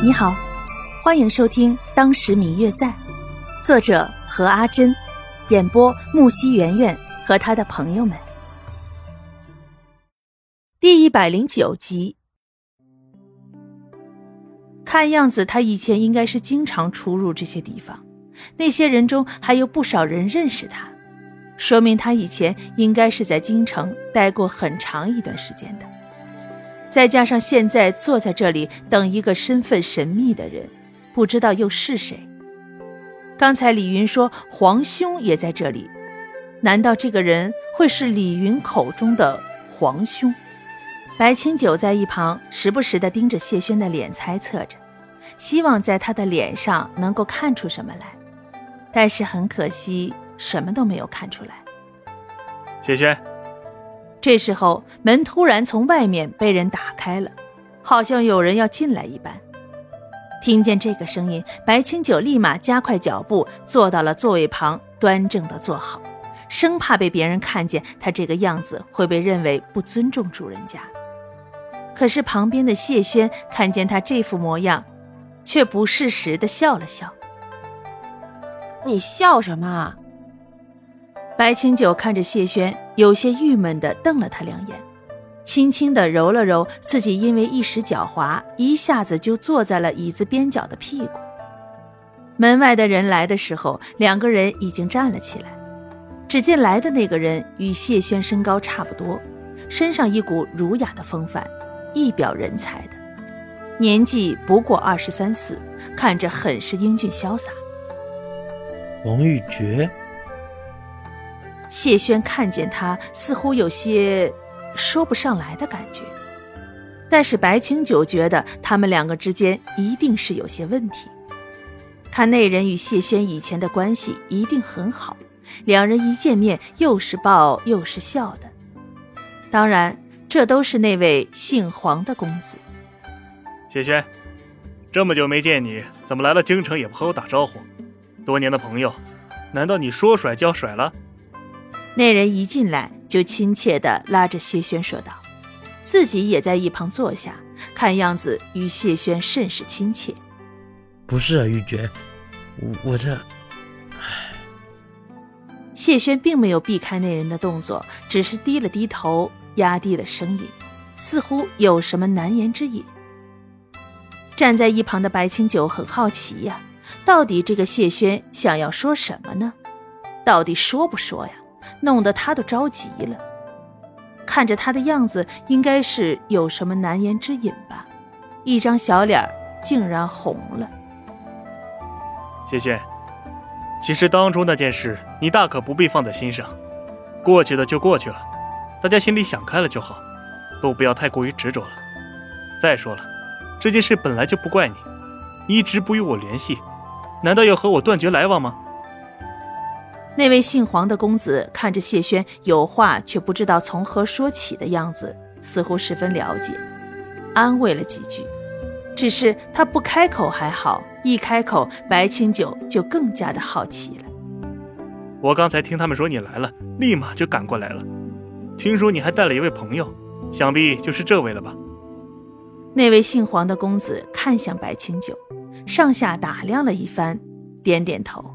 你好，欢迎收听《当时明月在》，作者何阿珍，演播木西圆圆和他的朋友们。第一百零九集。看样子他以前应该是经常出入这些地方，那些人中还有不少人认识他，说明他以前应该是在京城待过很长一段时间的。再加上现在坐在这里等一个身份神秘的人，不知道又是谁。刚才李云说皇兄也在这里，难道这个人会是李云口中的皇兄？白清九在一旁时不时地盯着谢轩的脸猜测着，希望在他的脸上能够看出什么来，但是很可惜，什么都没有看出来。谢轩。这时候，门突然从外面被人打开了，好像有人要进来一般。听见这个声音，白清九立马加快脚步，坐到了座位旁，端正地坐好，生怕被别人看见他这个样子会被认为不尊重主人家。可是旁边的谢轩看见他这副模样，却不适时地笑了笑：“你笑什么？”白清九看着谢轩，有些郁闷地瞪了他两眼，轻轻地揉了揉自己因为一时脚滑，一下子就坐在了椅子边角的屁股。门外的人来的时候，两个人已经站了起来。只见来的那个人与谢轩身高差不多，身上一股儒雅的风范，一表人才的，年纪不过二十三四，看着很是英俊潇洒。王玉珏。谢轩看见他，似乎有些说不上来的感觉，但是白清九觉得他们两个之间一定是有些问题。看那人与谢轩以前的关系一定很好，两人一见面又是抱又是笑的。当然，这都是那位姓黄的公子。谢轩，这么久没见你，怎么来了京城也不和我打招呼？多年的朋友，难道你说甩就要甩了？那人一进来就亲切地拉着谢轩说道，自己也在一旁坐下，看样子与谢轩甚是亲切。不是啊，玉珏，我这……唉。谢轩并没有避开那人的动作，只是低了低头，压低了声音，似乎有什么难言之隐。站在一旁的白清九很好奇呀，到底这个谢轩想要说什么呢？到底说不说呀？弄得他都着急了，看着他的样子，应该是有什么难言之隐吧？一张小脸竟然红了。谢轩，其实当初那件事，你大可不必放在心上，过去的就过去了，大家心里想开了就好，都不要太过于执着了。再说了，这件事本来就不怪你，一直不与我联系，难道要和我断绝来往吗？那位姓黄的公子看着谢轩有话却不知道从何说起的样子，似乎十分了解，安慰了几句。只是他不开口还好，一开口，白清九就更加的好奇了。我刚才听他们说你来了，立马就赶过来了。听说你还带了一位朋友，想必就是这位了吧？那位姓黄的公子看向白清九，上下打量了一番，点点头。